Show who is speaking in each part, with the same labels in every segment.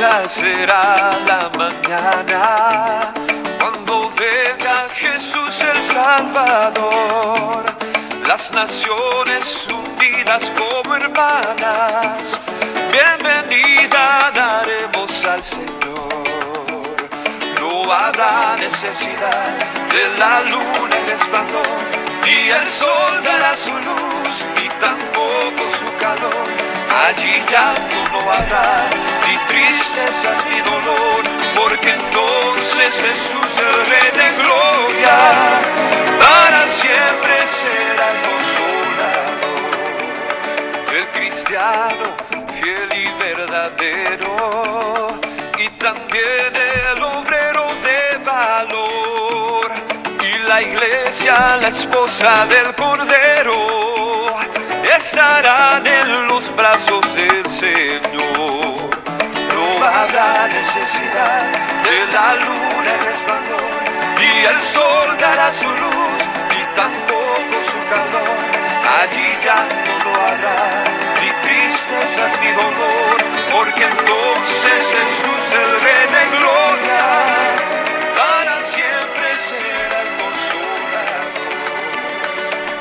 Speaker 1: gloriosa será la mañana cuando venga Jesús el Salvador. Las naciones unidas como hermanas, bienvenida daremos al Señor. No habrá necesidad de la luna en resplandor, y el sol dará su luz, y tampoco su calor Allí llanto no habrá, ni tristezas ni dolor, porque entonces Jesús, el Rey de Gloria, para siempre será el consolador. El cristiano fiel y verdadero, y también el obrero iglesia, la esposa del Cordero estarán en los brazos del Señor. No habrá necesidad de la luna en resplandor, y el sol dará su luz, y tampoco su calor. Allí ya no habrá ni tristezas ni dolor, porque entonces Jesús, el Rey de Gloria, para siempre será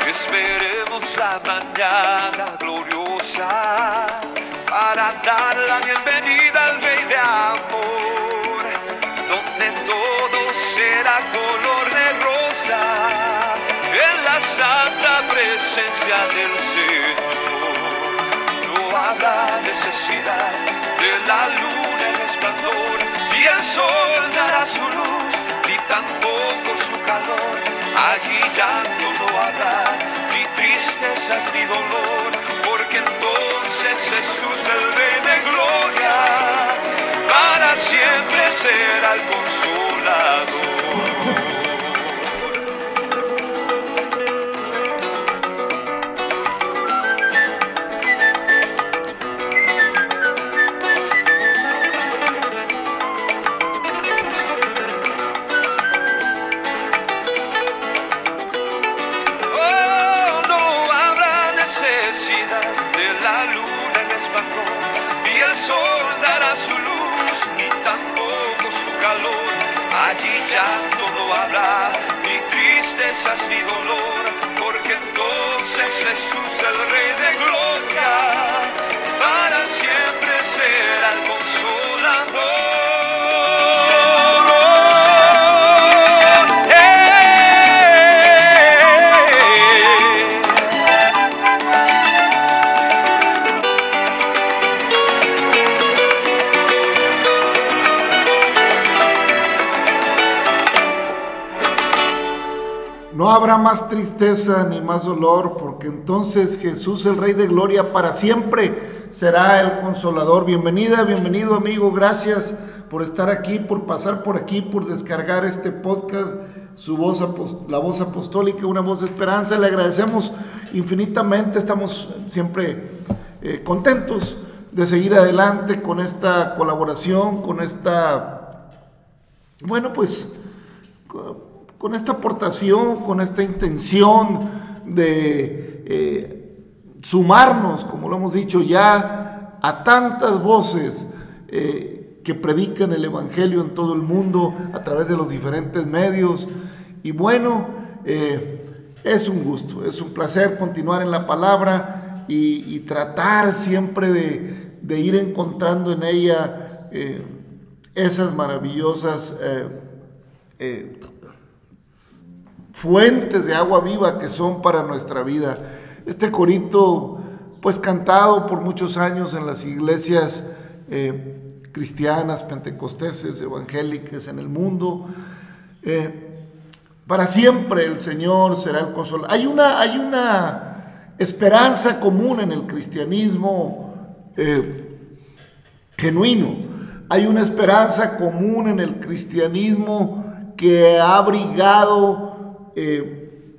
Speaker 1: consolador. Espere la mañana gloriosa para dar la bienvenida al Rey de Amor, donde todo será color de rosa en la santa presencia del Señor. No habrá necesidad de la luna en resplandor y el sol dará su luz ni tampoco su calor. Allí ya no habrá tristezas ni dolor, porque entonces Jesús el Rey de Gloria, para siempre será el consolador.
Speaker 2: Más tristeza ni más dolor, porque entonces Jesús, el Rey de Gloria, para siempre será el consolador. Bienvenida, bienvenido amigo, gracias por estar aquí, por pasar por aquí, por descargar este podcast, su voz, la voz apostólica, una voz de esperanza. Le agradecemos infinitamente, estamos siempre eh, contentos de seguir adelante con esta colaboración, con esta, bueno, pues con esta aportación, con esta intención de eh, sumarnos, como lo hemos dicho ya, a tantas voces eh, que predican el Evangelio en todo el mundo a través de los diferentes medios. Y bueno, eh, es un gusto, es un placer continuar en la palabra y, tratar siempre de, ir encontrando en ella esas maravillosas fuentes de agua viva que son para nuestra vida. Este corito, pues cantado por muchos años en las iglesias eh, cristianas, pentecosteses, evangélicas en el mundo. Eh, para siempre el Señor será el consuelo. Hay una, hay una esperanza común en el cristianismo eh, genuino. Hay una esperanza común en el cristianismo que ha abrigado eh,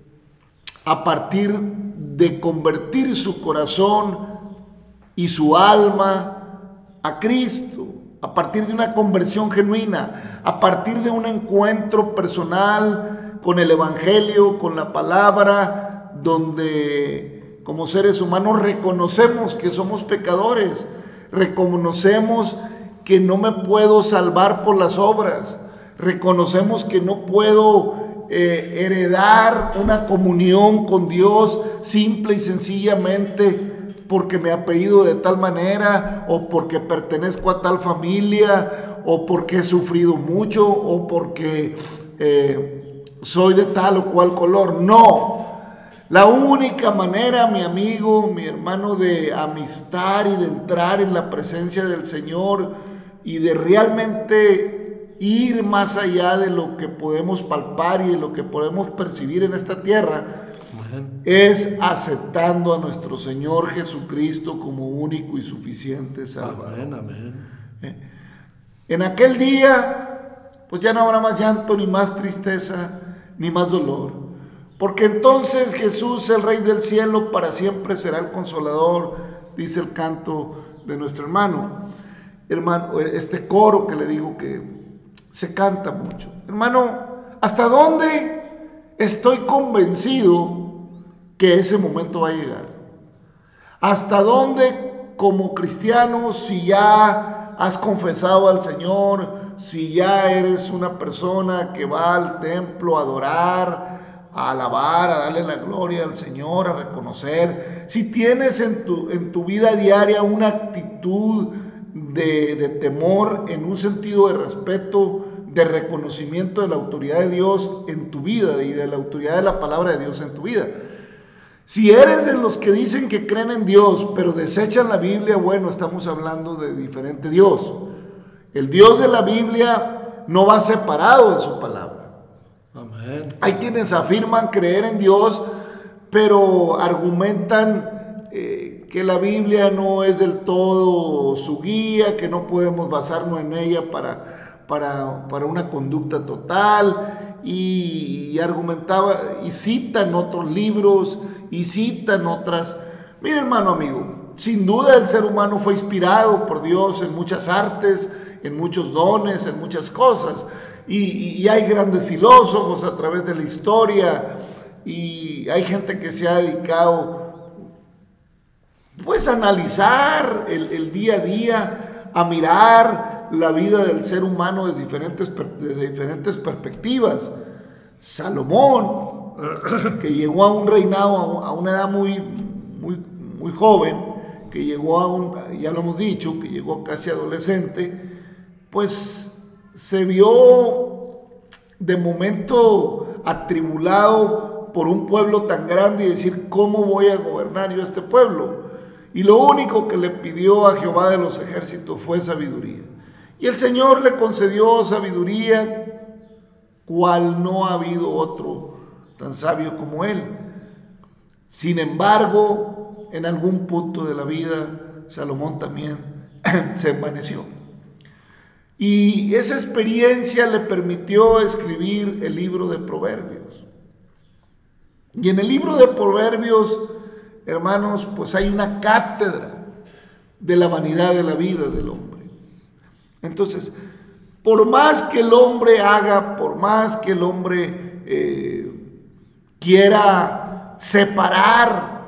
Speaker 2: a partir de convertir su corazón y su alma a Cristo, a partir de una conversión genuina, a partir de un encuentro personal con el Evangelio, con la palabra, donde como seres humanos reconocemos que somos pecadores, reconocemos que no me puedo salvar por las obras. Reconocemos que no puedo eh, heredar una comunión con Dios simple y sencillamente porque me ha pedido de tal manera o porque pertenezco a tal familia o porque he sufrido mucho o porque eh, soy de tal o cual color. No. La única manera, mi amigo, mi hermano, de amistar y de entrar en la presencia del Señor y de realmente ir más allá de lo que podemos palpar y de lo que podemos percibir en esta tierra, es aceptando a nuestro Señor Jesucristo como único y suficiente Salvador. ¿Eh? En aquel día, pues ya no habrá más llanto, ni más tristeza, ni más dolor. Porque entonces Jesús, el Rey del cielo, para siempre será el consolador, dice el canto de nuestro hermano. Hermano, este coro que le digo que se canta mucho. Hermano, ¿hasta dónde estoy convencido que ese momento va a llegar. ¿Hasta dónde como cristiano, si ya has confesado al Señor, si ya eres una persona que va al templo a adorar, a alabar, a darle la gloria al Señor, a reconocer, si tienes en tu, en tu vida diaria una actitud de, de temor, en un sentido de respeto, de reconocimiento de la autoridad de Dios en tu vida y de la autoridad de la palabra de Dios en tu vida. Si eres de los que dicen que creen en Dios, pero desechan la Biblia, bueno, estamos hablando de diferente Dios. El Dios de la Biblia no va separado de su palabra. Hay quienes afirman creer en Dios, pero argumentan eh, que la Biblia no es del todo su guía, que no podemos basarnos en ella para, para, para una conducta total. Y, argumentaba y citan otros libros y citan otras. Mire hermano amigo, sin duda el ser humano fue inspirado por Dios en muchas artes, en muchos dones, en muchas cosas. Y, hay grandes filósofos a través de la historia y hay gente que se ha dedicado pues analizar el, día a día, a mirar la vida del ser humano desde diferentes, desde diferentes perspectivas. Salomón, que llegó a un reinado a una edad muy, muy, muy joven, que llegó a un, ya lo hemos dicho, que llegó casi adolescente, pues se vio de momento atribulado por un pueblo tan grande y decir, ¿cómo voy a gobernar yo este pueblo? Y lo único que le pidió a Jehová de los ejércitos fue sabiduría. Y el Señor le concedió sabiduría, cual no ha habido otro tan sabio como él. Sin embargo, en algún punto de la vida, Salomón también se envaneció. Y esa experiencia le permitió escribir el libro de Proverbios. Y en el libro de Proverbios, hermanos, pues hay una cátedra de la vanidad de la vida del hombre. Entonces, por más que el hombre haga, por más que el hombre eh, quiera separar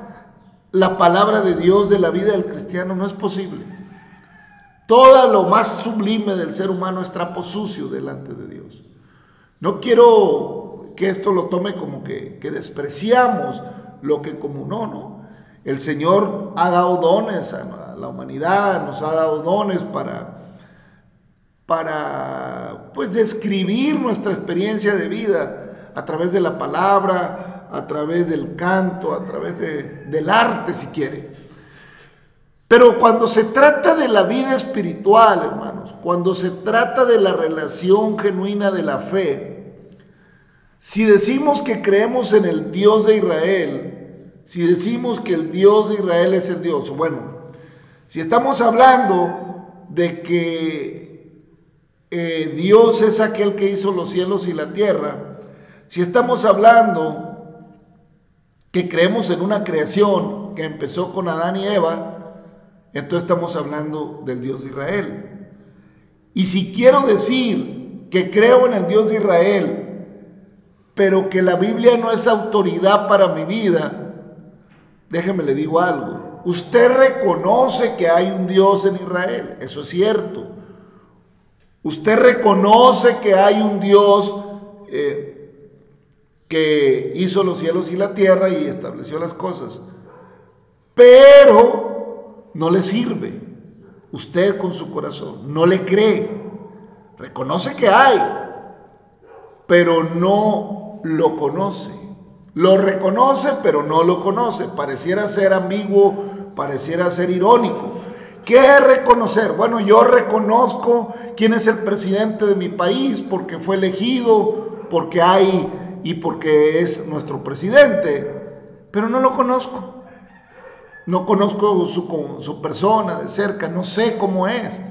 Speaker 2: la palabra de Dios de la vida del cristiano, no es posible. Todo lo más sublime del ser humano es trapo sucio delante de Dios. No quiero que esto lo tome como que, despreciamos lo que como no, no. El Señor ha dado dones a la humanidad, nos ha dado dones para, para pues describir nuestra experiencia de vida a través de la palabra, a través del canto, a través del arte si quiere. Pero cuando se trata de la vida espiritual, hermanos, cuando se trata de la relación genuina de la fe, si decimos que creemos en el Dios de Israel, si decimos que el Dios de Israel es el Dios, bueno, si estamos hablando de que eh, Dios es aquel que hizo los cielos y la tierra, si estamos hablando que creemos en una creación que empezó con Adán y Eva, entonces estamos hablando del Dios de Israel. Y si quiero decir que creo en el Dios de Israel, pero que la Biblia no es autoridad para mi vida, déjeme le digo algo. Usted reconoce que hay un Dios en Israel, eso es cierto. Usted reconoce que hay un Dios eh, que hizo los cielos y la tierra y estableció las cosas. Pero no le sirve. Usted con su corazón no le cree. Reconoce que hay, pero no lo conoce. Lo reconoce, pero no lo conoce. Pareciera ser ambiguo, pareciera ser irónico. ¿Qué es reconocer? Bueno, yo reconozco quién es el presidente de mi país porque fue elegido, porque hay y porque es nuestro presidente, pero no lo conozco. No conozco su, su persona de cerca, no sé cómo es.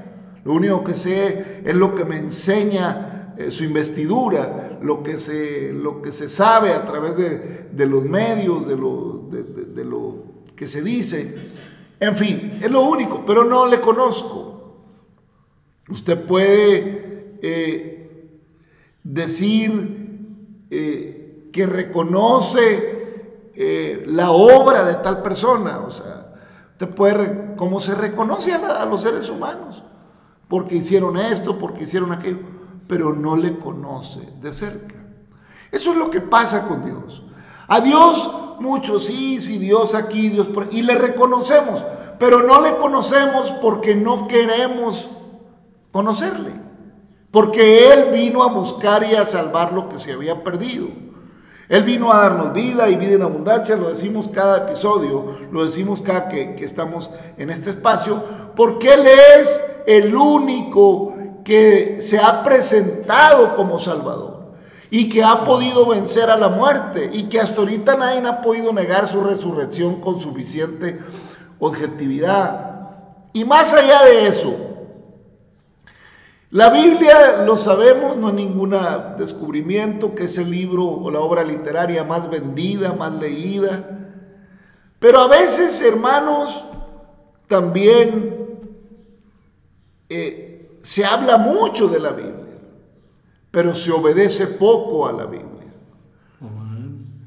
Speaker 2: Lo único que sé es lo que me enseña eh, su investidura, lo que, se, lo que se sabe a través de, de los medios, de lo, de, lo que se dice. En fin, es lo único, pero no le conozco. Usted puede eh, decir eh, que reconoce eh, la obra de tal persona, o sea, usted puede, como se reconoce a los seres humanos, porque hicieron esto, porque hicieron aquello, pero no le conoce de cerca. Eso es lo que pasa con Dios. A Dios muchos, sí, sí, Dios aquí, Dios por y le reconocemos, pero no le conocemos porque no queremos conocerle, porque Él vino a buscar y a salvar lo que se había perdido. Él vino a darnos vida y vida en abundancia, lo decimos cada episodio, lo decimos cada que, que estamos en este espacio, porque Él es el único que se ha presentado como Salvador y que ha podido vencer a la muerte y que hasta ahorita nadie ha podido negar su resurrección con suficiente objetividad. Y más allá de eso, la Biblia, lo sabemos, no es ningún descubrimiento, que es el libro o la obra literaria más vendida, más leída. Pero a veces, hermanos, también eh, se habla mucho de la Biblia pero se obedece poco a la Biblia.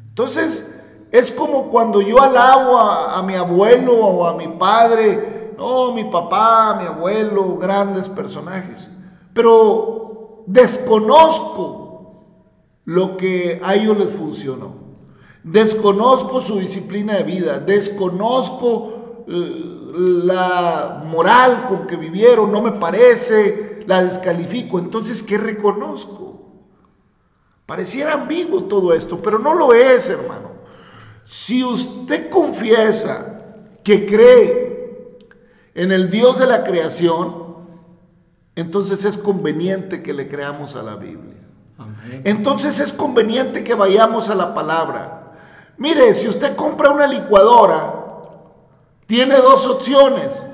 Speaker 2: Entonces, es como cuando yo alabo a, mi abuelo o a mi padre, no, mi papá, mi abuelo, grandes personajes, pero desconozco lo que a ellos les funcionó. Desconozco su disciplina de vida, desconozco eh, la moral con que vivieron, no me parece, la descalifico. Entonces, ¿qué reconozco? Pareciera ambiguo todo esto, pero no lo es, hermano. Si usted confiesa que cree en el Dios de la creación, entonces es conveniente que le creamos a la Biblia. Entonces es conveniente que vayamos a la palabra. Mire, si usted compra una licuadora, tiene dos opciones.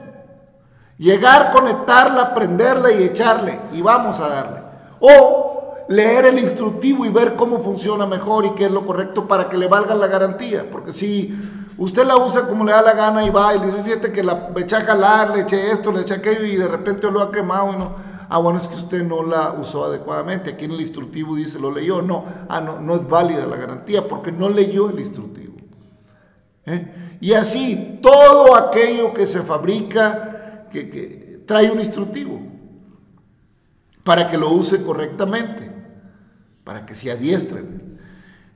Speaker 2: Llegar, conectarla, prenderla y echarle y vamos a darle. O leer el instructivo y ver cómo funciona mejor y qué es lo correcto para que le valga la garantía. Porque si usted la usa como le da la gana y va y le dice, fíjate que la eché a jalar, le eché esto, le eché aquello y de repente lo ha quemado y no. Ah, bueno, es que usted no la usó adecuadamente. Aquí en el instructivo dice, lo leyó. No, ah, no, no es válida la garantía porque no leyó el instructivo. ¿Eh? Y así, todo aquello que se fabrica que, trae un instructivo para que lo use correctamente, para que se adiestren.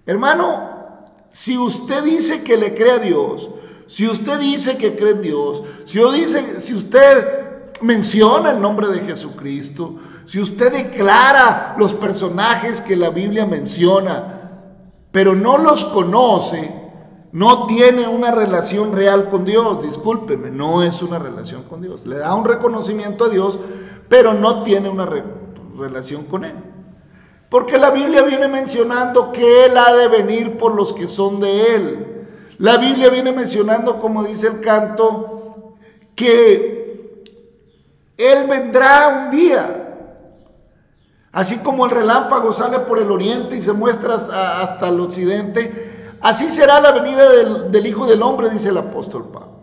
Speaker 2: Hermano, si usted dice que le cree a Dios, si usted dice que cree en Dios, si usted menciona el nombre de Jesucristo, si usted declara los personajes que la Biblia menciona, pero no los conoce, no tiene una relación real con Dios, discúlpeme, no es una relación con Dios. Le da un reconocimiento a Dios, pero no tiene una relación con Él. Porque la Biblia viene mencionando que Él ha de venir por los que son de Él. La Biblia viene mencionando, como dice el canto, que Él vendrá un día. Así como el relámpago sale por el oriente y se muestra hasta el occidente, Así será la venida del, Hijo del Hombre, dice el apóstol Pablo.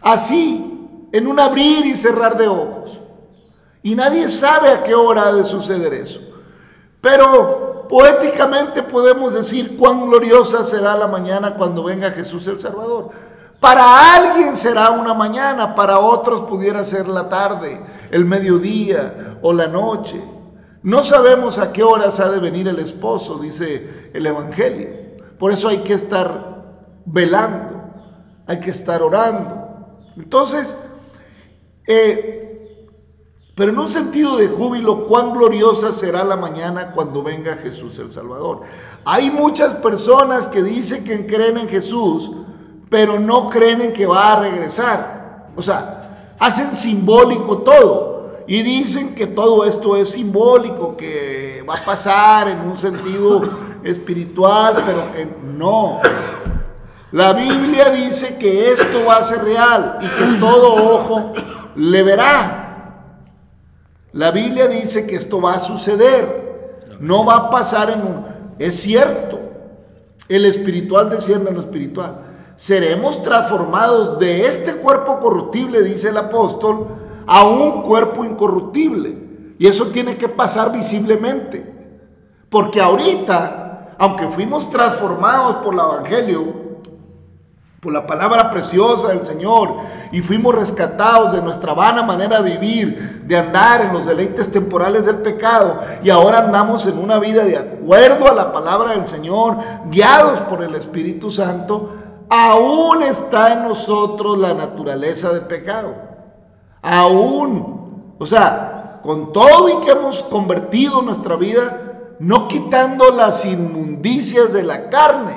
Speaker 2: Así, en un abrir y cerrar de ojos. Y nadie sabe a qué hora ha de suceder eso. Pero poéticamente podemos decir cuán gloriosa será la mañana cuando venga Jesús el Salvador. Para alguien será una mañana, para otros pudiera ser la tarde. el mediodía o la noche. No sabemos a qué horas ha de venir el esposo, dice el Evangelio. Por eso hay que estar velando, hay que estar orando. Entonces, eh, pero en un sentido de júbilo, cuán gloriosa será la mañana cuando venga Jesús el Salvador. Hay muchas personas que dicen que creen en Jesús, pero no creen en que va a regresar. O sea, hacen simbólico todo y dicen que todo esto es simbólico, que va a pasar en un sentido espiritual, pero que no. La Biblia dice que esto va a ser real y que todo ojo le verá. La Biblia dice que esto va a suceder. No va a pasar en un... Es cierto. El espiritual desciende en lo espiritual. Seremos transformados de este cuerpo corruptible, dice el apóstol, a un cuerpo incorruptible. Y eso tiene que pasar visiblemente. Porque ahorita, aunque fuimos transformados por el Evangelio, por la palabra preciosa del Señor, y fuimos rescatados de nuestra vana manera de vivir, de andar en los deleites temporales del pecado, y ahora andamos en una vida de acuerdo a la palabra del Señor, guiados por el Espíritu Santo, aún está en nosotros la naturaleza de pecado. Aún, o sea, con todo y que hemos convertido nuestra vida, no quitando las inmundicias de la carne,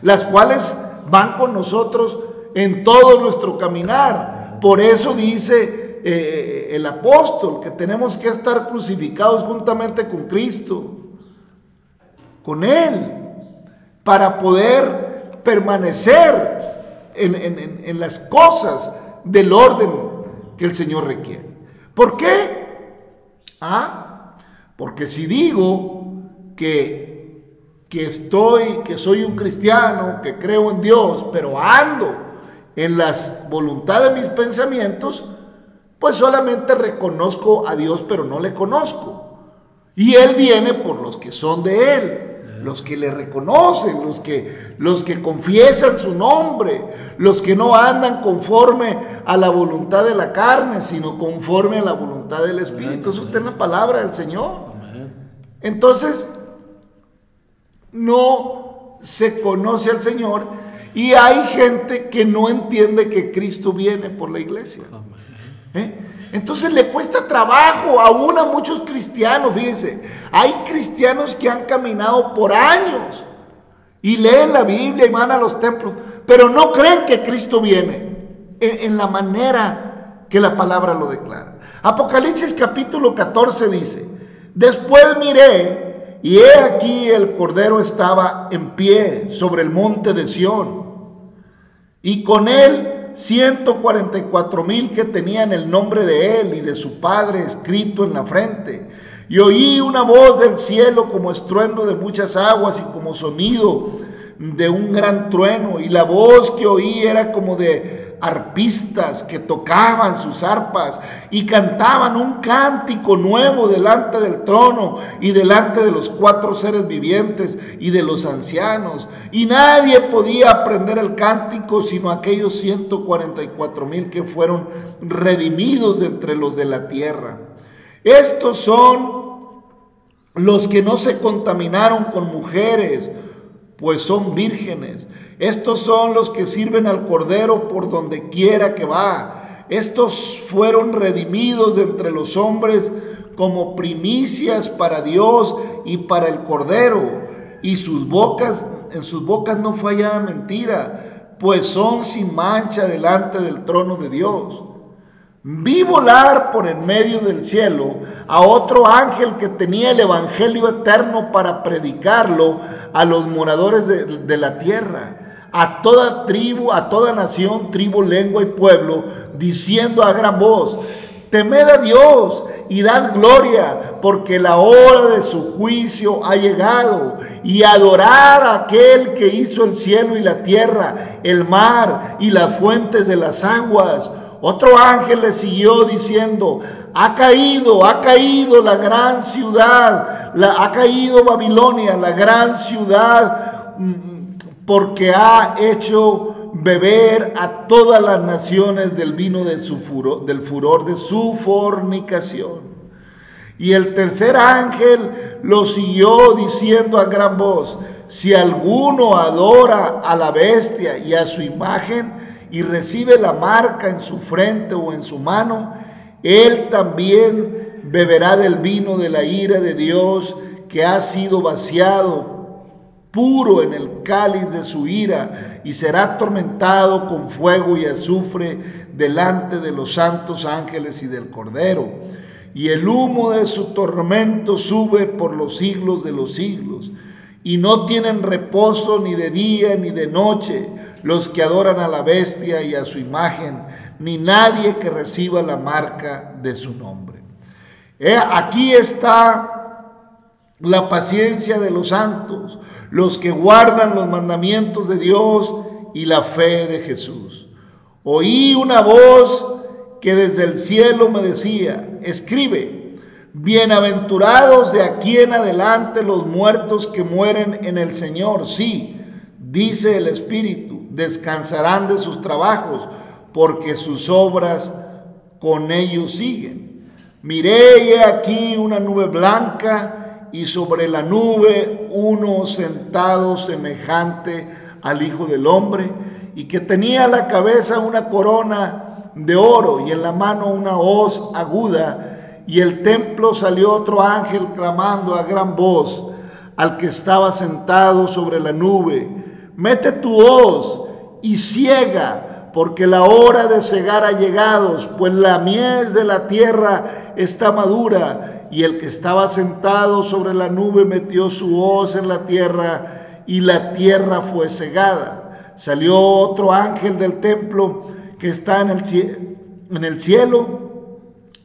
Speaker 2: las cuales van con nosotros en todo nuestro caminar. Por eso dice eh, el apóstol que tenemos que estar crucificados juntamente con Cristo, con Él, para poder permanecer en, en las cosas del orden que el Señor requiere. ¿Por qué? Ah, porque si digo que, que estoy, que soy un cristiano, que creo en Dios, pero ando en las voluntades de mis pensamientos, pues solamente reconozco a Dios, pero no le conozco. Y Él viene por los que son de Él los que le reconocen, los que, los que confiesan su nombre, los que no andan conforme a la voluntad de la carne, sino conforme a la voluntad del Espíritu. Eso está en la palabra del Señor. Entonces, no se conoce al Señor y hay gente que no entiende que Cristo viene por la iglesia. ¿Eh? Entonces le cuesta trabajo aún a muchos cristianos, fíjense. Hay cristianos que han caminado por años y leen la Biblia y van a los templos, pero no creen que Cristo viene en, la manera que la palabra lo declara. Apocalipsis capítulo 14 dice, después miré y he aquí el Cordero estaba en pie sobre el monte de Sión y con él 144 mil que tenían el nombre de él y de su padre escrito en la frente. Y oí una voz del cielo como estruendo de muchas aguas y como sonido de un gran trueno. Y la voz que oí era como de arpistas que tocaban sus arpas y cantaban un cántico nuevo delante del trono y delante de los cuatro seres vivientes y de los ancianos. Y nadie podía aprender el cántico sino aquellos 144 mil que fueron redimidos entre los de la tierra. Estos son los que no se contaminaron con mujeres, pues son vírgenes. Estos son los que sirven al Cordero por donde quiera que va. Estos fueron redimidos entre los hombres como primicias para Dios y para el Cordero. Y sus bocas, en sus bocas no fue mentira, pues son sin mancha delante del trono de Dios. Vi volar por en medio del cielo a otro ángel que tenía el Evangelio eterno para predicarlo a los moradores de, de la tierra a toda tribu, a toda nación, tribu, lengua y pueblo, diciendo a gran voz, temed a Dios y dad gloria, porque la hora de su juicio ha llegado, y adorar a aquel que hizo el cielo y la tierra, el mar y las fuentes de las aguas. Otro ángel le siguió diciendo, ha caído, ha caído la gran ciudad, la, ha caído Babilonia, la gran ciudad mm, porque ha hecho beber a todas las naciones del vino de su furor, del furor de su fornicación. Y el tercer ángel lo siguió diciendo a gran voz, si alguno adora a la bestia y a su imagen y recibe la marca en su frente o en su mano, él también beberá del vino de la ira de Dios que ha sido vaciado puro en el cáliz de su ira y será atormentado con fuego y azufre delante de los santos ángeles y del Cordero. Y el humo de su tormento sube por los siglos de los siglos. Y no tienen reposo ni de día ni de noche los que adoran a la bestia y a su imagen, ni nadie que reciba la marca de su nombre. aquí está la paciencia de los santos, los que guardan los mandamientos de Dios y la fe de Jesús. Oí una voz que desde el cielo me decía, escribe, bienaventurados de aquí en adelante los muertos que mueren en el Señor. Sí, dice el Espíritu, descansarán de sus trabajos, porque sus obras con ellos siguen. Miré aquí una nube blanca, y sobre la nube uno sentado semejante al Hijo del Hombre, y que tenía la cabeza una corona de oro y en la mano una hoz aguda, y el templo salió otro ángel clamando a gran voz al que estaba sentado sobre la nube, mete tu hoz y ciega, porque la hora de cegar ha llegado, pues la mies de la tierra está madura y el que estaba sentado sobre la nube metió su hoz en la tierra y la tierra fue cegada. Salió otro ángel del templo que está en el, cielo,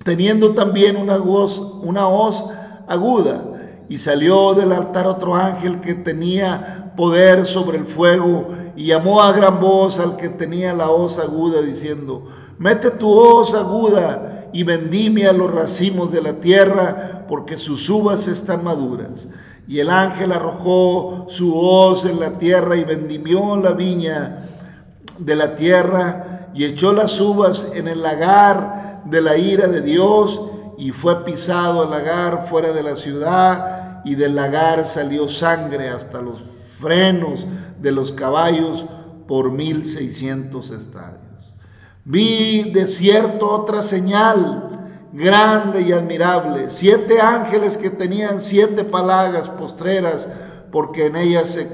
Speaker 2: teniendo también una hoz, una hoz aguda. Y salió del altar otro ángel que tenía poder sobre el fuego y llamó a gran voz al que tenía la hoz aguda diciendo, mete tu hoz aguda y vendimia los racimos de la tierra, porque sus uvas están maduras. Y el ángel arrojó su hoz en la tierra y vendimió la viña de la tierra y echó las uvas en el lagar de la ira de Dios y fue pisado el lagar fuera de la ciudad y del lagar salió sangre hasta los frenos de los caballos por mil seiscientos estadios. Vi de cierto otra señal grande y admirable, siete ángeles que tenían siete palagas postreras, porque en ellas se,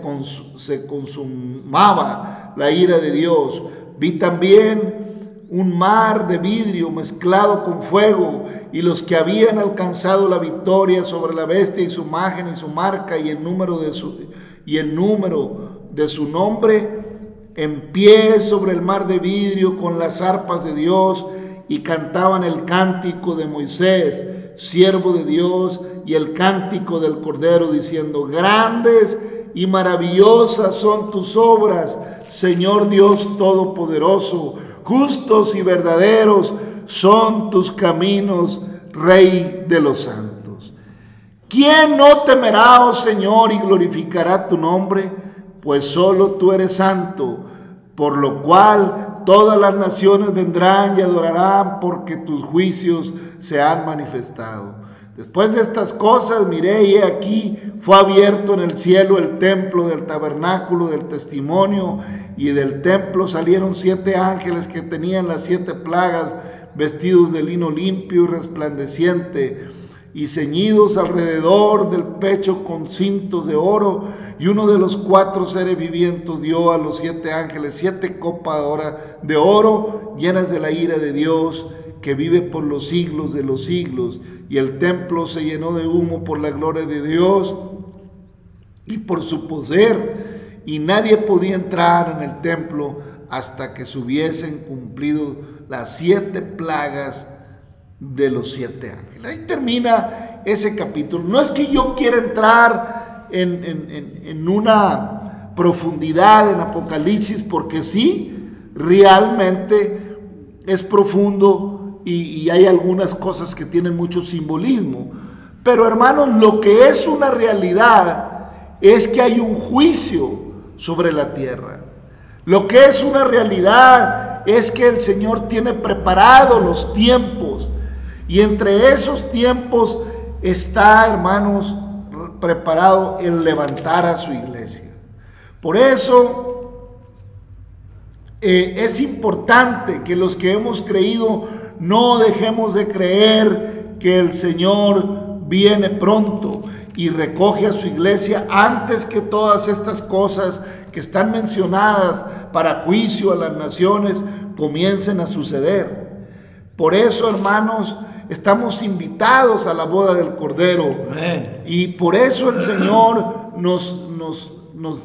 Speaker 2: se consumaba la ira de Dios. Vi también un mar de vidrio mezclado con fuego, y los que habían alcanzado la victoria sobre la bestia y su imagen y su marca y el número de su, y el número de su nombre, en pie sobre el mar de vidrio con las arpas de Dios y cantaban el cántico de Moisés, siervo de Dios, y el cántico del Cordero diciendo, grandes y maravillosas son tus obras, Señor Dios Todopoderoso, justos y verdaderos son tus caminos, Rey de los santos. ¿Quién no temerá, oh Señor, y glorificará tu nombre? Pues solo tú eres santo por lo cual todas las naciones vendrán y adorarán porque tus juicios se han manifestado. Después de estas cosas miré y aquí fue abierto en el cielo el templo del tabernáculo del testimonio y del templo salieron siete ángeles que tenían las siete plagas vestidos de lino limpio y resplandeciente y ceñidos alrededor del pecho con cintos de oro, y uno de los cuatro seres vivientes dio a los siete ángeles siete copas de oro llenas de la ira de Dios, que vive por los siglos de los siglos, y el templo se llenó de humo por la gloria de Dios y por su poder, y nadie podía entrar en el templo hasta que se hubiesen cumplido las siete plagas de los siete ángeles. Ahí termina ese capítulo. No es que yo quiera entrar en, una profundidad en Apocalipsis, porque sí, realmente es profundo y, hay algunas cosas que tienen mucho simbolismo. Pero hermanos, lo que es una realidad es que hay un juicio sobre la tierra. Lo que es una realidad es que el Señor tiene preparado los tiempos. Y entre esos tiempos está, hermanos, preparado el levantar a su iglesia. Por eso eh, es importante que los que hemos creído no dejemos de creer que el Señor viene pronto y recoge a su iglesia antes que todas estas cosas que están mencionadas para juicio a las naciones comiencen a suceder. Por eso, hermanos, estamos invitados a la boda del Cordero. Y por eso el Señor nos, nos, nos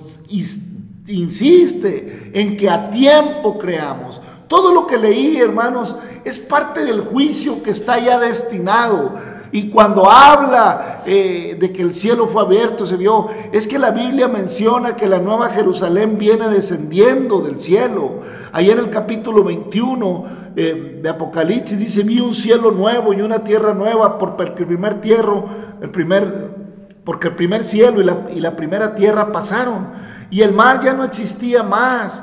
Speaker 2: insiste en que a tiempo creamos. Todo lo que leí, hermanos, es parte del juicio que está ya destinado. Y cuando habla eh, de que el cielo fue abierto, se vio, es que la Biblia menciona que la nueva Jerusalén viene descendiendo del cielo. Ahí en el capítulo 21 eh, de Apocalipsis dice, vi un cielo nuevo y una tierra nueva, porque el primer tierra, el primer, porque el primer cielo y la, y la primera tierra pasaron. Y el mar ya no existía más.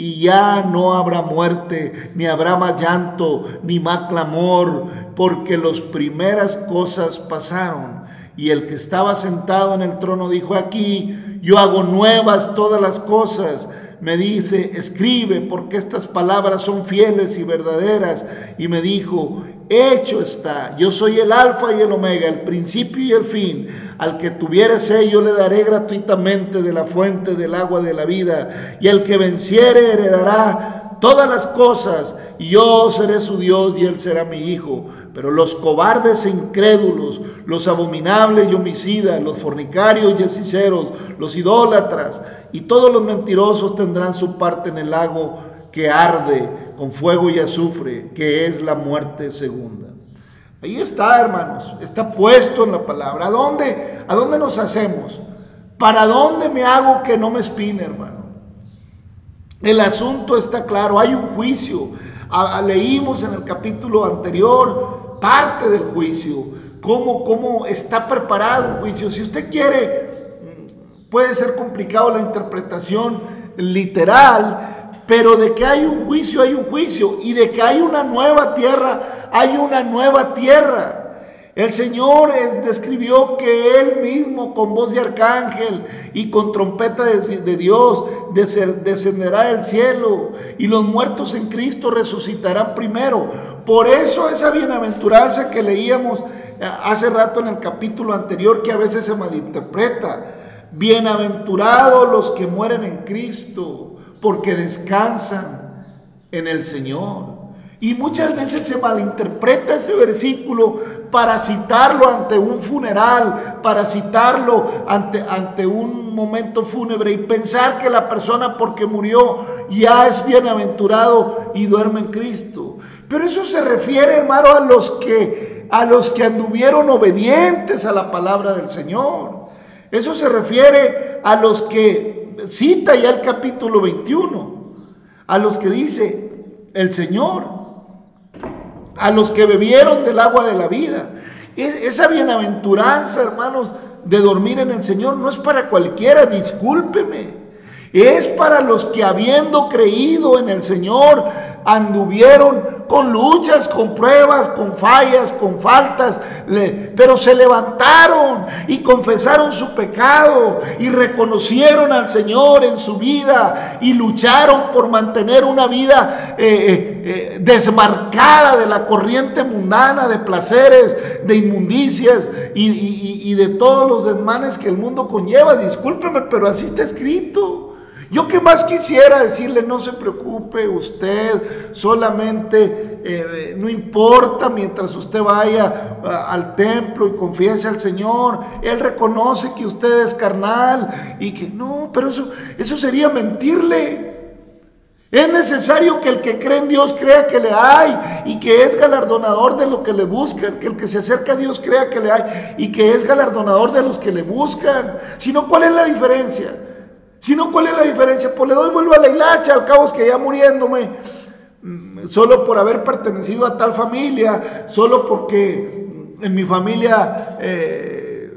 Speaker 2: y ya no habrá muerte, ni habrá más llanto, ni más clamor, porque las primeras cosas pasaron. Y el que estaba sentado en el trono dijo, aquí yo hago nuevas todas las cosas. Me dice, escribe, porque estas palabras son fieles y verdaderas. Y me dijo, hecho está, yo soy el alfa y el omega, el principio y el fin. Al que tuviere sed yo le daré gratuitamente de la fuente del agua de la vida. Y el que venciere heredará todas las cosas, y yo seré su Dios y él será mi hijo. Pero los cobardes e incrédulos, los abominables y homicidas, los fornicarios y hechiceros, los idólatras y todos los mentirosos tendrán su parte en el lago que arde con fuego y azufre, que es la muerte segunda. Ahí está, hermanos, está puesto en la palabra. ¿A dónde, a dónde nos hacemos? ¿Para dónde me hago que no me espine, hermano? El asunto está claro, hay un juicio. leímos en el capítulo anterior parte del juicio, cómo, cómo está preparado un juicio. Si usted quiere, puede ser complicado la interpretación literal, pero de que hay un juicio, hay un juicio, y de que hay una nueva tierra, hay una nueva tierra. El Señor describió que Él mismo con voz de arcángel y con trompeta de, Dios descenderá del cielo y los muertos en Cristo resucitarán primero. Por eso esa bienaventuranza que leíamos eh, hace rato en el capítulo anterior que a veces se malinterpreta. Bienaventurados los que mueren en Cristo porque descansan en el Señor. Y muchas veces se malinterpreta ese versículo para citarlo ante un funeral, para citarlo ante, ante un momento fúnebre y pensar que la persona porque murió ya es bienaventurado y duerme en Cristo. Pero eso se refiere, hermano, a los que a los que anduvieron obedientes a la palabra del Señor. Eso se refiere a los que cita ya el capítulo 21, a los que dice el Señor a los que bebieron del agua de la vida. esa bienaventuranza, hermanos, de dormir en el Señor no es para cualquiera, discúlpeme. Es para los que habiendo creído en el Señor anduvieron con luchas, con pruebas, con fallas, con faltas, pero se levantaron y confesaron su pecado y reconocieron al Señor en su vida y lucharon por mantener una vida eh, eh, eh, desmarcada de la corriente mundana, de placeres, de inmundicias y, y de todos los desmanes que el mundo conlleva. Discúlpeme, pero así está escrito. Yo que más quisiera decirle, no se preocupe usted, solamente eh, no importa mientras usted vaya al templo y confiese al Señor, Él reconoce que usted es carnal y que no, pero eso, eso sería mentirle. Es necesario que el que cree en Dios crea que le hay y que es galardonador de lo que le buscan, que el que se acerca a Dios crea que le hay y que es galardonador de los que le buscan. Si no, ¿cuál es la diferencia? Si no, ¿cuál es la diferencia? Pues le doy vuelvo a la hilacha, al cabo es que ya muriéndome, mm, solo por haber pertenecido a tal familia, solo porque en mi familia eh,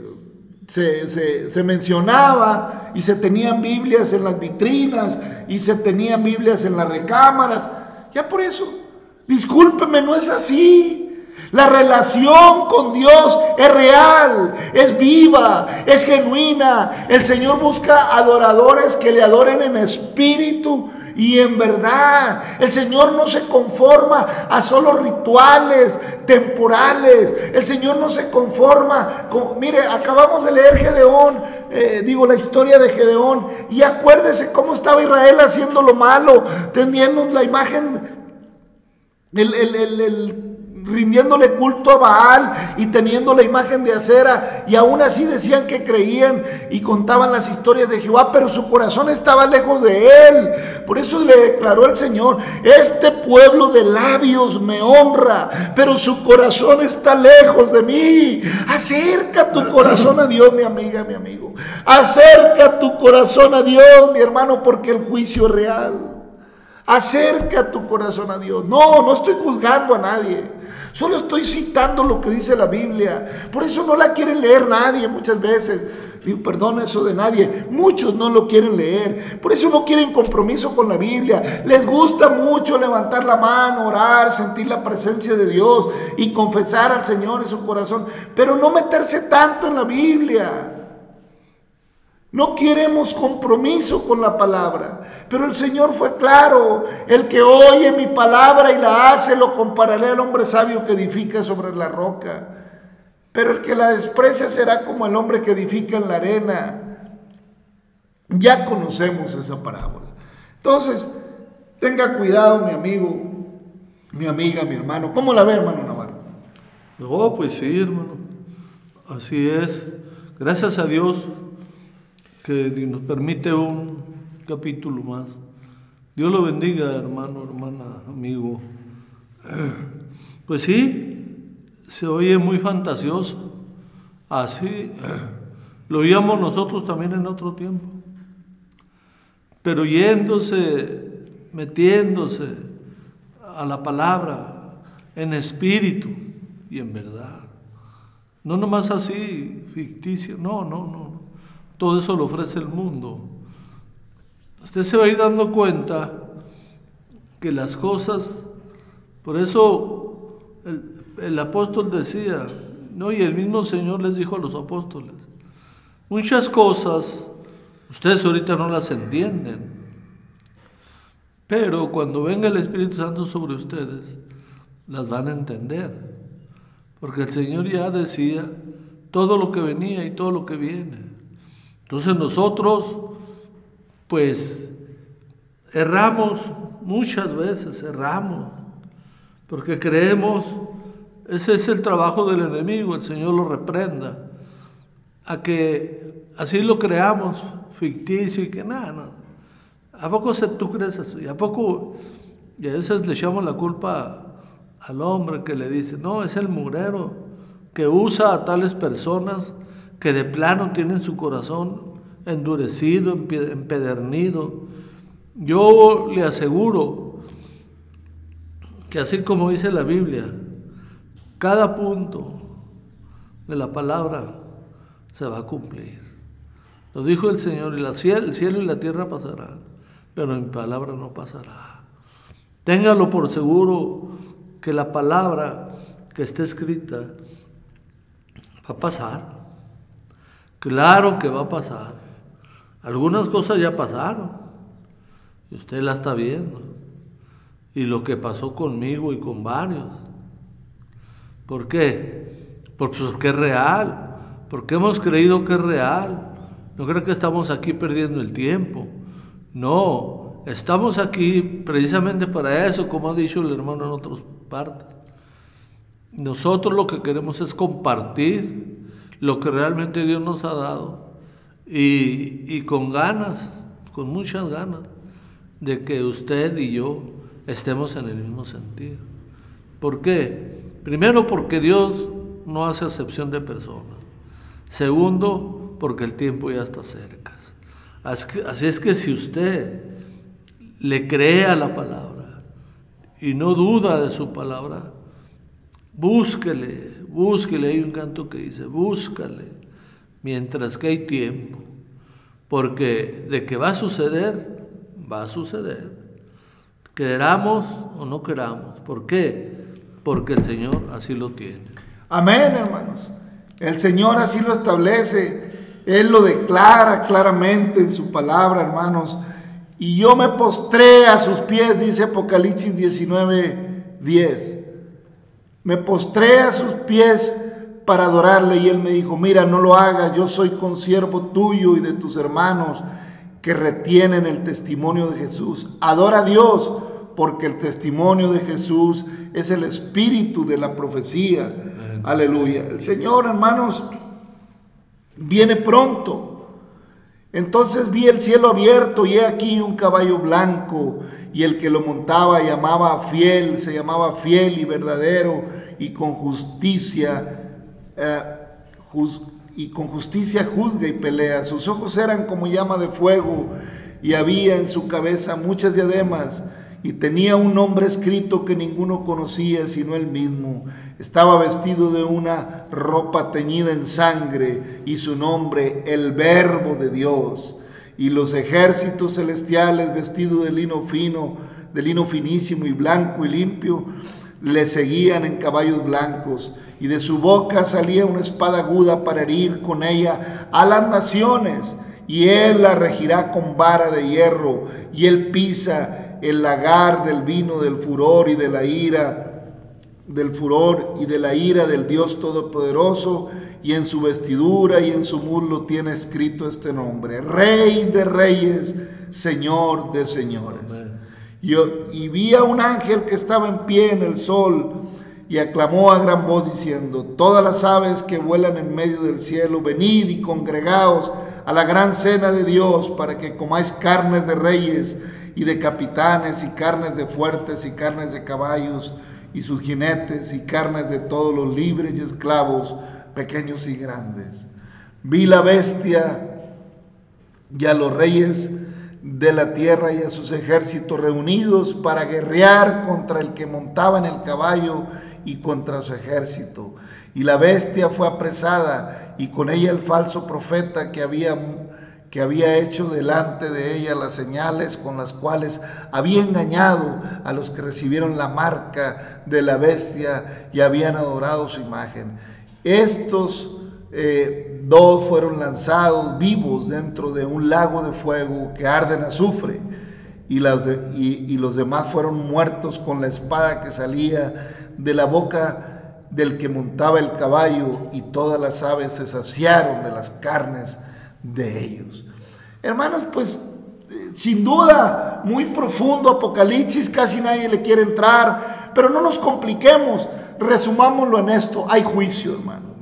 Speaker 2: se, se mencionaba y se tenían Biblias en las vitrinas y se tenían Biblias en las recámaras. Ya por eso, discúlpeme, no es así. La relación con Dios es real, es viva, es genuina. El Señor busca adoradores que le adoren en espíritu y en verdad. El Señor no se conforma a solo rituales temporales. El Señor no se conforma con... Mire, acabamos de leer Gedeón, eh, digo la historia de Gedeón. Y acuérdese cómo estaba Israel haciendo lo malo, teniendo la imagen, el, el, el rindiéndole culto a Baal y teniendo la imagen de acera, y aún así decían que creían y contaban las historias de Jehová, pero su corazón estaba lejos de él. Por eso le declaró el Señor, este pueblo de labios me honra, pero su corazón está lejos de mí. Acerca tu corazón a Dios, mi amiga, mi amigo. Acerca tu corazón a Dios, mi hermano, porque el juicio es real. Acerca tu corazón a Dios. No, no estoy juzgando a nadie. Solo estoy citando lo que dice la Biblia. Por eso no la quieren leer nadie muchas veces. Digo, perdón eso de nadie. Muchos no lo quieren leer. Por eso no quieren compromiso con la Biblia. Les gusta mucho levantar la mano, orar, sentir la presencia de Dios y confesar al Señor en su corazón. Pero no meterse tanto en la Biblia. No queremos compromiso con la palabra. Pero el Señor fue claro. El que oye mi palabra y la hace, lo compararé al hombre sabio que edifica sobre la roca. Pero el que la desprecia será como el hombre que edifica en la arena. Ya conocemos esa parábola. Entonces, tenga cuidado, mi amigo, mi amiga, mi hermano. ¿Cómo la ve, hermano Navarro?
Speaker 3: No, pues sí, hermano. Así es. Gracias a Dios que nos permite un capítulo más. Dios lo bendiga, hermano, hermana, amigo. Pues sí, se oye muy fantasioso. Así lo oíamos nosotros también en otro tiempo. Pero yéndose, metiéndose a la palabra en espíritu y en verdad. No nomás así, ficticio, no, no, no. Todo eso lo ofrece el mundo. Usted se va a ir dando cuenta que las cosas, por eso el, apóstol decía, no, y el mismo Señor les dijo a los apóstoles, muchas cosas ustedes ahorita no las entienden, pero cuando venga el Espíritu Santo sobre ustedes, las van a entender, porque el Señor ya decía todo lo que venía y todo lo que viene. Entonces nosotros, pues, erramos muchas veces, erramos, porque creemos, ese es el trabajo del enemigo, el Señor lo reprenda, a que así lo creamos, ficticio y que nada, no. ¿A poco se, tú crees eso? ¿Y a poco, y a veces le echamos la culpa al hombre que le dice, no, es el murero que usa a tales personas que de plano tienen su corazón endurecido, empedernido. Yo le aseguro que así como dice la Biblia, cada punto de la palabra se va a cumplir. Lo dijo el Señor, y el cielo y la tierra pasarán, pero mi palabra no pasará. Téngalo por seguro que la palabra que está escrita va a pasar. Claro que va a pasar. Algunas cosas ya pasaron. Y usted la está viendo. Y lo que pasó conmigo y con varios. ¿Por qué? Porque es real. Porque hemos creído que es real. No creo que estamos aquí perdiendo el tiempo. No, estamos aquí precisamente para eso, como ha dicho el hermano en otras partes. Nosotros lo que queremos es compartir lo que realmente Dios nos ha dado y, con ganas, con muchas ganas. de que usted y yo estemos en el mismo sentido. ¿Por qué? Primero porque Dios no hace acepción de personas. Segundo, porque el tiempo ya está cerca. Así es que si usted le cree a la palabra y no duda de su palabra, búsquele, búsquele. Hay un canto que dice, búscale mientras que hay tiempo. Porque de que va a suceder, va a suceder. Queramos o no queramos. ¿Por qué? Porque el Señor así lo tiene.
Speaker 2: Amén, hermanos. El Señor así lo establece. Él lo declara claramente en su palabra, hermanos. Y yo me postré a sus pies, dice Apocalipsis 19, 10. Me postré a sus pies para adorarle y él me dijo, mira, no lo hagas, yo soy consiervo tuyo y de tus hermanos que retienen el testimonio de Jesús. Adora a Dios porque el testimonio de Jesús es el espíritu de la profecía. Aleluya. El Señor, hermanos, viene pronto. Entonces vi el cielo abierto y he aquí un caballo blanco y el que lo montaba llamaba fiel, se llamaba fiel y verdadero y con justicia eh, y con justicia juzga y pelea. Sus ojos eran como llama de fuego y había en su cabeza muchas diademas y tenía un nombre escrito que ninguno conocía sino él mismo. Estaba vestido de una ropa teñida en sangre y su nombre el verbo de Dios. Y los ejércitos celestiales vestidos de lino fino, de lino finísimo y blanco y limpio, le seguían en caballos blancos y de su boca salía una espada aguda para herir con ella a las naciones, y él la regirá con vara de hierro, y él pisa el lagar del vino del furor y de la ira, del furor y de la ira del Dios Todopoderoso, y en su vestidura y en su muslo tiene escrito este nombre, Rey de Reyes, Señor de Señores. Yo, y vi a un ángel que estaba en pie en el sol, y aclamó a gran voz diciendo, todas las aves que vuelan en medio del cielo, venid y congregaos a la gran cena de Dios para que comáis carnes de reyes y de capitanes y carnes de fuertes y carnes de caballos y sus jinetes y carnes de todos los libres y esclavos, pequeños y grandes. Vi la bestia y a los reyes de la tierra y a sus ejércitos reunidos para guerrear contra el que montaba en el caballo y contra su ejército. Y la bestia fue apresada y con ella el falso profeta que había, que había hecho delante de ella las señales con las cuales había engañado a los que recibieron la marca de la bestia y habían adorado su imagen. Estos eh, dos fueron lanzados vivos dentro de un lago de fuego que arde en azufre. Y, y los demás fueron muertos con la espada que salía de la boca del que montaba el caballo y todas las aves se saciaron de las carnes de ellos. Hermanos, pues sin duda, muy profundo Apocalipsis, casi nadie le quiere entrar, pero no nos compliquemos, resumámoslo en esto, hay juicio, hermano.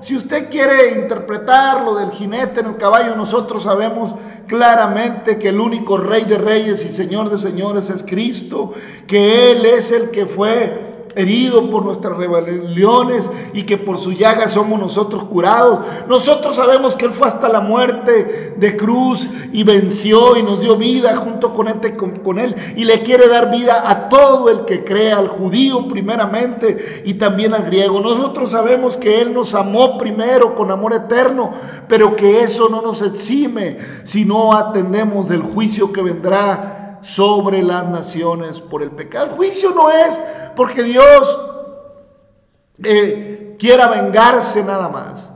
Speaker 2: Si usted quiere interpretar lo del jinete en el caballo, nosotros sabemos claramente que el único rey de reyes y señor de señores es Cristo, que Él es el que fue herido por nuestras rebeliones y que por su llaga somos nosotros curados. Nosotros sabemos que Él fue hasta la muerte de cruz y venció y nos dio vida junto con, este, con, Él y le quiere dar vida a todo el que crea, al judío primeramente y también al griego. Nosotros sabemos que Él nos amó primero con amor eterno, pero que eso no nos exime si no atendemos del juicio que vendrá sobre las naciones por el pecado. El juicio no es porque Dios eh, quiera vengarse nada más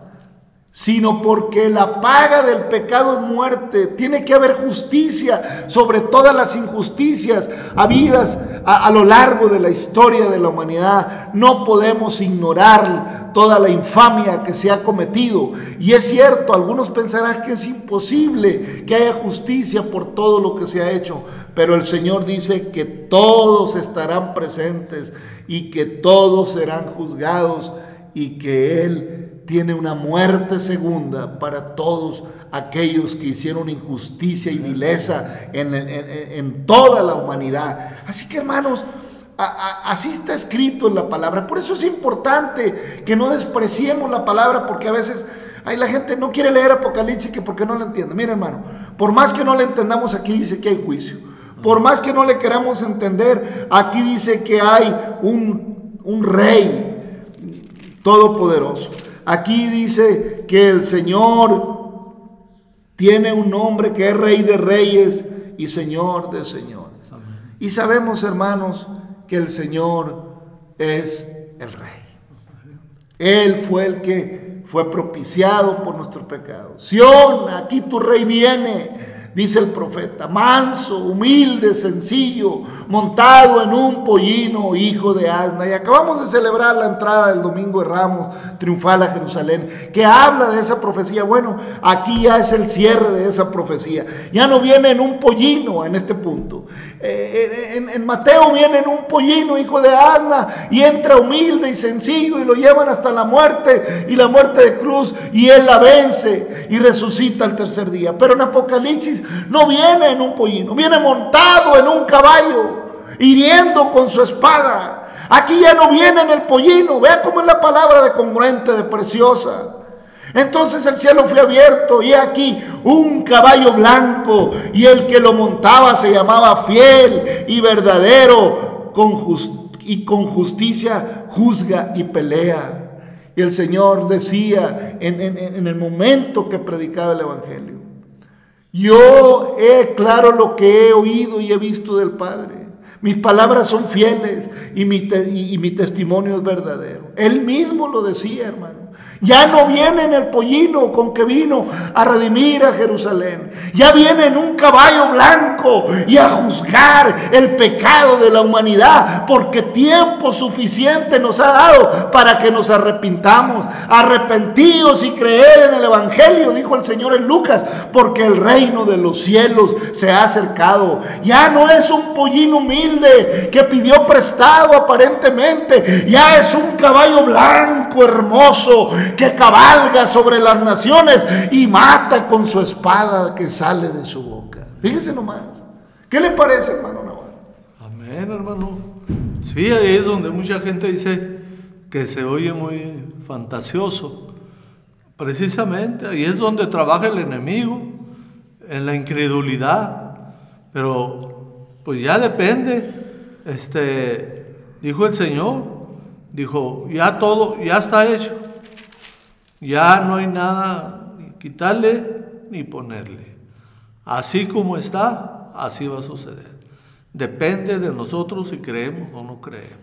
Speaker 2: sino porque la paga del pecado es muerte. Tiene que haber justicia sobre todas las injusticias habidas a, a, lo largo de la historia de la humanidad. No podemos ignorar toda la infamia que se ha cometido. Y es cierto, algunos pensarán que es imposible que haya justicia por todo lo que se ha hecho, pero el Señor dice que todos estarán presentes y que todos serán juzgados y que Él tiene una muerte segunda para todos aquellos que hicieron injusticia y vileza en, toda la humanidad. Así que hermanos, así está escrito en la palabra. Por eso es importante que no despreciemos la palabra porque a veces hay la gente no quiere leer Apocalipsis que porque no la entiende. Mira hermano, por más que no le entendamos aquí dice que hay juicio. Por más que no le queramos entender, aquí dice que hay un, un rey todopoderoso. Aquí dice que el Señor tiene un nombre que es Rey de Reyes y Señor de Señores. Y sabemos, hermanos, que el Señor es el Rey. Él fue el que fue propiciado por nuestro pecado. Sión, aquí tu Rey viene. Dice el profeta, manso, humilde, sencillo, montado en un pollino, hijo de asna. Y acabamos de celebrar la entrada del Domingo de Ramos, triunfal a Jerusalén, que habla de esa profecía. Bueno, aquí ya es el cierre de esa profecía. Ya no viene en un pollino en este punto. Eh, en, en Mateo viene en un pollino, hijo de asna, y entra humilde y sencillo y lo llevan hasta la muerte y la muerte de cruz, y él la vence y resucita al tercer día. Pero en Apocalipsis no viene en un pollino, viene montado en un caballo, hiriendo con su espada. Aquí ya no viene en el pollino, vea cómo es la palabra de congruente, de preciosa. Entonces el cielo fue abierto y aquí un caballo blanco y el que lo montaba se llamaba fiel y verdadero con y con justicia juzga y pelea. Y el Señor decía en el momento que predicaba el Evangelio, yo he claro lo que he oído y he visto del Padre. Mis palabras son fieles y mi, testimonio es verdadero. Él mismo lo decía, hermano. Ya no viene en el pollino con que vino a redimir a Jerusalén. Ya viene en un caballo blanco y a juzgar el pecado de la humanidad. Porque tiempo suficiente nos ha dado para que nos arrepintamos. Arrepentidos y creed en el Evangelio, dijo el Señor en Lucas. Porque el reino de los cielos se ha acercado. Ya no es un pollino humilde que pidió prestado aparentemente. Ya es un caballo blanco hermoso que cabalga sobre las naciones y mata con su espada que sale de su boca. Fíjese nomás. ¿Qué le parece, hermano Navarro?
Speaker 3: Amén, hermano. Sí, ahí es donde mucha gente dice que se oye muy fantasioso. Precisamente, ahí es donde trabaja el enemigo, en la incredulidad. Pero, pues ya depende. Este, dijo el Señor, dijo, ya todo, ya está hecho. Ya no hay nada ni quitarle ni ponerle. Así como está, así va a suceder. Depende de nosotros si creemos o no creemos.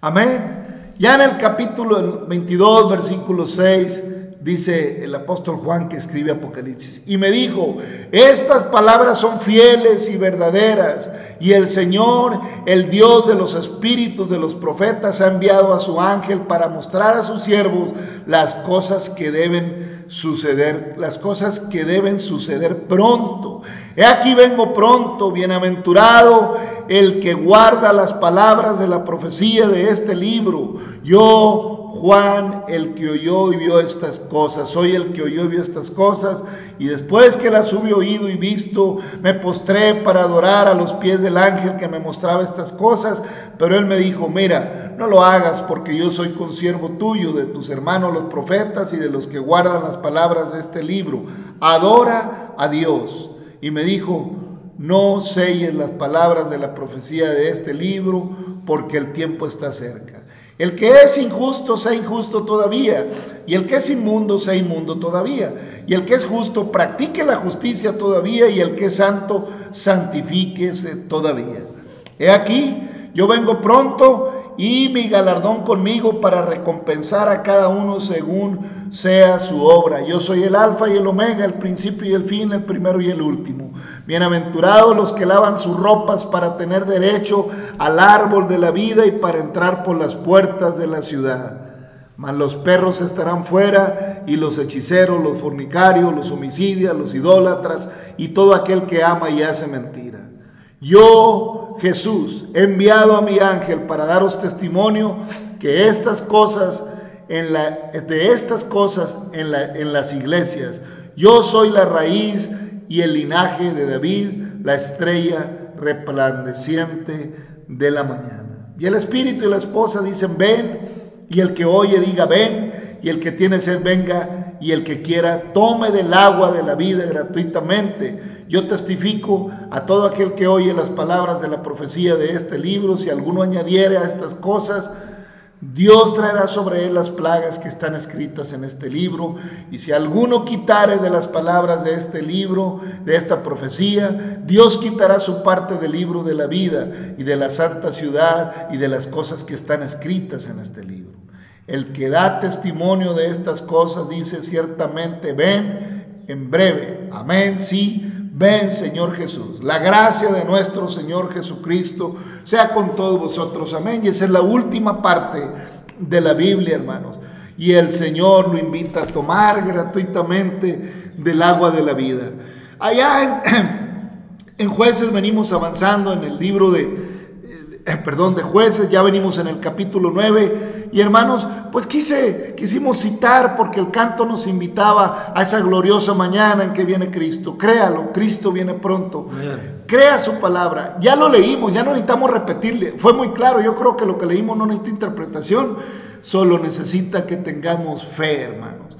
Speaker 2: Amén. Ya en el capítulo 22, versículo 6, dice el apóstol Juan que escribe Apocalipsis, y me dijo, estas palabras son fieles y verdaderas, y el Señor, el Dios de los espíritus de los profetas, ha enviado a su ángel para mostrar a sus siervos las cosas que deben suceder, las cosas que deben suceder pronto. He aquí vengo pronto, bienaventurado el que guarda las palabras de la profecía de este libro. Yo, Juan, el que oyó y vio estas cosas, soy el que oyó y vio estas cosas, y después que las hube oído y visto, me postré para adorar a los pies del ángel que me mostraba estas cosas, pero él me dijo, mira, no lo hagas porque yo soy consiervo tuyo, de tus hermanos los profetas y de los que guardan las palabras de este libro. Adora a Dios. Y me dijo, no selles las palabras de la profecía de este libro, porque el tiempo está cerca. El que es injusto, sea injusto todavía. Y el que es inmundo, sea inmundo todavía. Y el que es justo, practique la justicia todavía. Y el que es santo, santifíquese todavía. He aquí, yo vengo pronto y mi galardón conmigo para recompensar a cada uno según sea su obra. Yo soy el alfa y el omega, el principio y el fin, el primero y el último. Bienaventurados los que lavan sus ropas para tener derecho al árbol de la vida y para entrar por las puertas de la ciudad. Mas los perros estarán fuera y los hechiceros, los fornicarios, los homicidios, los idólatras y todo aquel que ama y hace mentira. Yo, Jesús, he enviado a mi ángel para daros testimonio que estas cosas en la, de estas cosas en, la, en las iglesias. Yo soy la raíz y el linaje de David, la estrella resplandeciente de la mañana. Y el espíritu y la esposa dicen, ven, y el que oye diga, ven, y el que tiene sed venga, y el que quiera tome del agua de la vida gratuitamente. Yo testifico a todo aquel que oye las palabras de la profecía de este libro, si alguno añadiere a estas cosas, Dios traerá sobre él las plagas que están escritas en este libro, y si alguno quitare de las palabras de este libro, de esta profecía, Dios quitará su parte del libro de la vida y de la santa ciudad y de las cosas que están escritas en este libro. El que da testimonio de estas cosas dice ciertamente, ven en breve, amén, sí, Ven, Señor Jesús. La gracia de nuestro Señor Jesucristo sea con todos vosotros. Amén. Y esa es la última parte de la Biblia, hermanos. Y el Señor lo invita a tomar gratuitamente del agua de la vida. Allá en, jueces venimos avanzando en el libro de, eh, perdón, de jueces, ya venimos en el capítulo 9. Y hermanos, pues quise, quisimos citar porque el canto nos invitaba a esa gloriosa mañana en que viene Cristo. Créalo, Cristo viene pronto. Crea su palabra. Ya lo leímos, ya no necesitamos repetirle. Fue muy claro, yo creo que lo que leímos no necesita interpretación, solo necesita que tengamos fe, hermanos.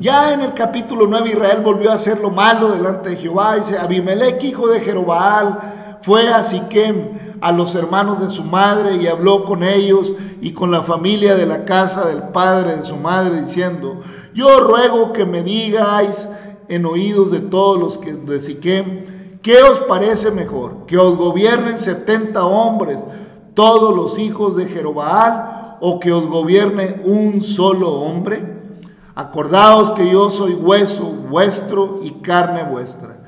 Speaker 2: Ya en el capítulo 9 Israel volvió a hacer lo malo delante de Jehová. Dice, Abimelech, hijo de Jerobaal, fue a Siquem a los hermanos de su madre y habló con ellos y con la familia de la casa del padre de su madre, diciendo, yo ruego que me digáis en oídos de todos los que de Siquem, ¿qué os parece mejor? ¿Que os gobiernen 70 hombres, todos los hijos de Jerobaal, o que os gobierne un solo hombre? Acordaos que yo soy hueso vuestro y carne vuestra.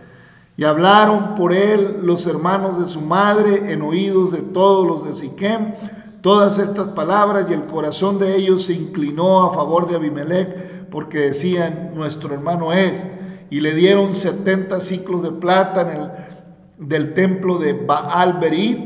Speaker 2: Y hablaron por él los hermanos de su madre en oídos de todos los de Siquem todas estas palabras y el corazón de ellos se inclinó a favor de Abimelech porque decían, nuestro hermano es. Y le dieron 70 ciclos de plata en el, del templo de Baal Berit,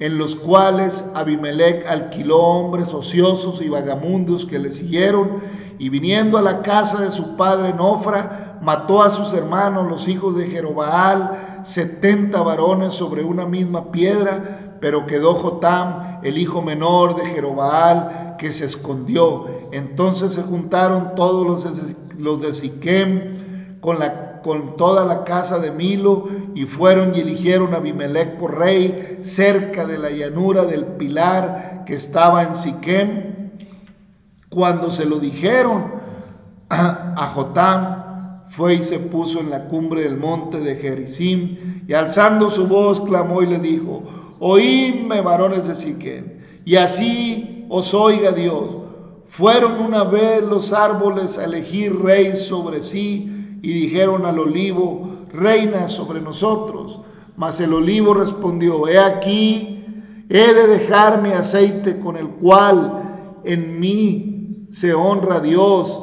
Speaker 2: en los cuales Abimelech alquiló hombres ociosos y vagamundos que le siguieron, y viniendo a la casa de su padre Nofra, mató a sus hermanos, los hijos de Jerobaal, setenta varones sobre una misma piedra, pero quedó Jotam, el hijo menor de Jerobaal, que se escondió. Entonces se juntaron todos los, de Siquem con, con toda la casa de Milo y fueron y eligieron a Abimelech por rey cerca de la llanura del pilar que estaba en Siquem. Cuando se lo dijeron a Jotam, fue y se puso en la cumbre del monte de Gerizim y alzando su voz clamó y le dijo, oídme varones de Siquén, y así os oiga Dios. Fueron una vez los árboles a elegir rey sobre sí y dijeron al olivo, reina sobre nosotros. Mas el olivo respondió, he aquí, he de dejar mi aceite con el cual en mí se honra a Dios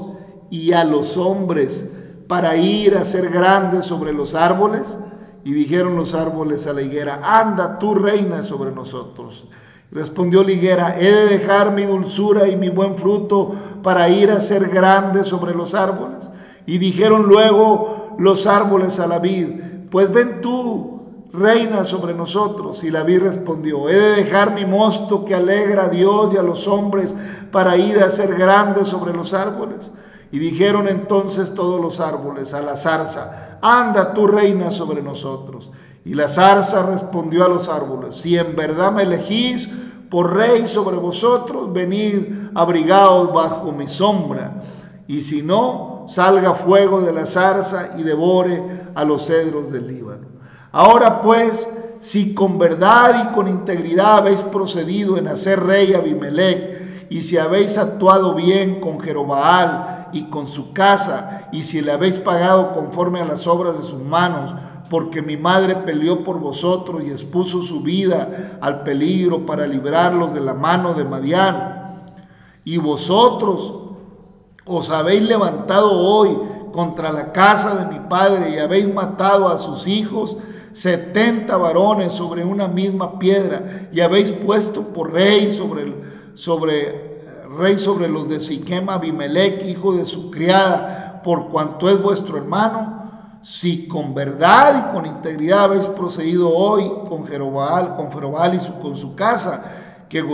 Speaker 2: y a los hombres para ir a ser grandes sobre los árboles? Y dijeron los árboles a la higuera, anda tú reina sobre nosotros. Respondió la higuera, he de dejar mi dulzura y mi buen fruto para ir a ser grande sobre los árboles. Y dijeron luego los árboles a la vid, pues ven tú, reina sobre nosotros. Y la vid respondió, he de dejar mi mosto que alegra a Dios y a los hombres para ir a ser grande sobre los árboles. Y dijeron entonces todos los árboles a la zarza, anda tu reina sobre nosotros. Y la zarza respondió a los árboles, si en verdad me elegís por rey sobre vosotros, venid abrigados bajo mi sombra. Y si no, salga fuego de la zarza y devore a los cedros del Líbano. Ahora pues, si con verdad y con integridad habéis procedido en hacer rey a Abimelech, y si habéis actuado bien con Jerobaal, y con su casa, y si le habéis pagado conforme a las obras de sus manos, porque mi madre peleó por vosotros y expuso su vida al peligro para librarlos de la mano de Madián. Y vosotros os habéis levantado hoy contra la casa de mi padre y habéis matado a sus hijos, setenta varones sobre una misma piedra, y habéis puesto por rey sobre, sobre rey sobre los de Siquem, Abimelech, hijo de su criada, por cuanto es vuestro hermano, si con verdad y con integridad habéis procedido hoy con Jerobal, con Jerobal y con su casa, que,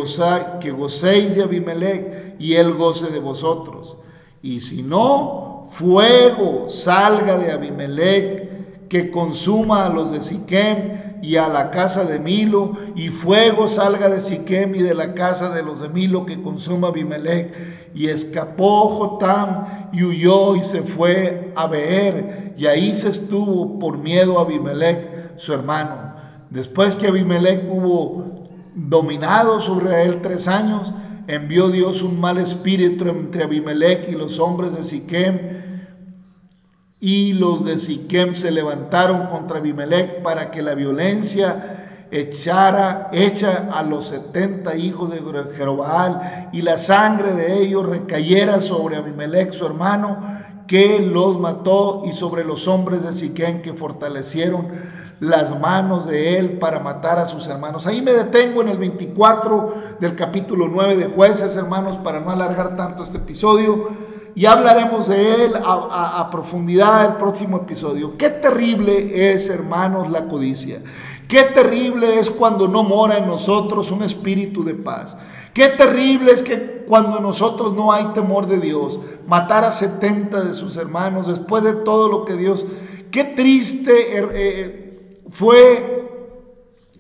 Speaker 2: que gocéis de Abimelech y él goce de vosotros. Y si no, fuego salga de Abimelech que consuma a los de Siquem y a la casa de Milo, y fuego salga de Siquem y de la casa de los de Milo que consuma Abimelech. Y escapó Jotam y huyó y se fue a Beer, y ahí se estuvo por miedo a Abimelech, su hermano. Después que Abimelech hubo dominado sobre él tres años, envió Dios un mal espíritu entre Abimelech y los hombres de Siquem, y los de Siquem se levantaron contra Abimelech para que la violencia echara, echa a los setenta hijos de Jerobal y la sangre de ellos recayera sobre Abimelech su hermano, que los mató, y sobre los hombres de Siquem que fortalecieron las manos de él para matar a sus hermanos. Ahí me detengo en el 24 del capítulo 9 de jueces, hermanos, para no alargar tanto este episodio y hablaremos de él a, profundidad el próximo episodio. Qué terrible es, hermanos, la codicia. Qué terrible es cuando no mora en nosotros un espíritu de paz. Qué terrible es que cuando en nosotros no hay temor de Dios, matar a 70 de sus hermanos después de todo lo que Dios... Qué triste eh, eh, fue,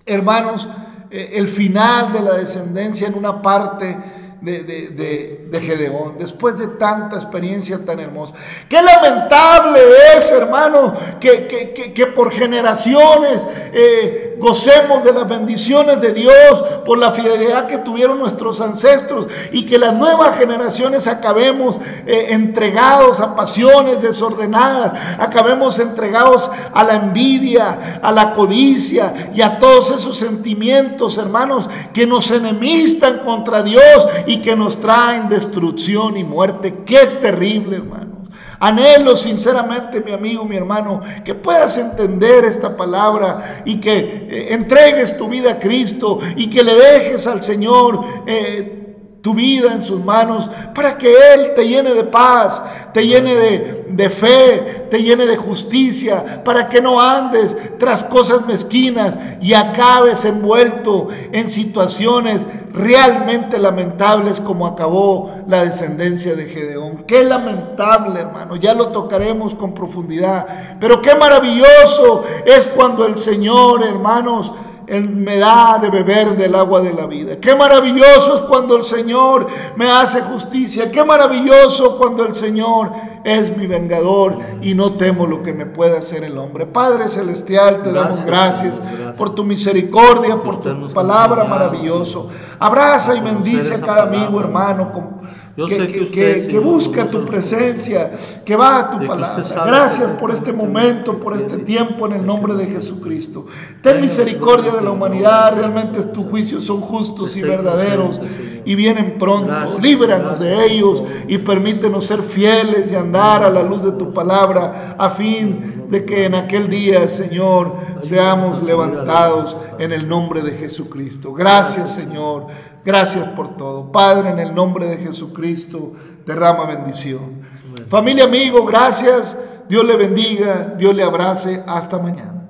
Speaker 2: hermanos, eh, el final de la descendencia en una parte de, de, de, Gedeón, después de tanta experiencia tan hermosa. Qué lamentable es, hermano, que, que, que, por generaciones eh, gocemos de las bendiciones de Dios, por la fidelidad que tuvieron nuestros ancestros y que las nuevas generaciones acabemos eh, entregados a pasiones desordenadas, acabemos entregados a la envidia, a la codicia y a todos esos sentimientos, hermanos, que nos enemistan contra Dios que nos traen destrucción y muerte. Qué terrible, hermanos. Anhelo sinceramente, mi amigo, mi hermano, que puedas entender esta palabra y que eh, entregues tu vida a Cristo y que le dejes al Señor. Eh, tu vida en sus manos para que Él te llene de paz, te llene de, de, fe, te llene de justicia, para que no andes tras cosas mezquinas y acabes envuelto en situaciones realmente lamentables como acabó la descendencia de Gedeón. Qué lamentable, hermano, ya lo tocaremos con profundidad, pero qué maravilloso es cuando el Señor, hermanos, él me da de beber del agua de la vida. Qué maravilloso es cuando el Señor me hace justicia. Qué maravilloso cuando el Señor es mi vengador y no temo lo que me pueda hacer el hombre. Padre Celestial, te damos gracias, por tu misericordia, por tu palabra maravilloso. Abraza y bendice a cada amigo, hermano, que, busca tu presencia, que va a tu palabra. Gracias por este momento, por este tiempo en el nombre de Jesucristo. Ten misericordia de la humanidad, realmente tus juicios son justos y verdaderos y vienen pronto. Líbranos de ellos y permítenos ser fieles y andar a la luz de tu palabra a fin de que en aquel día, Señor, seamos levantados en el nombre de Jesucristo. Gracias, Señor. Gracias por todo. Padre, en el nombre de Jesucristo, derrama bendición. Familia, amigo, gracias. Dios le bendiga, Dios le abrace. Hasta mañana.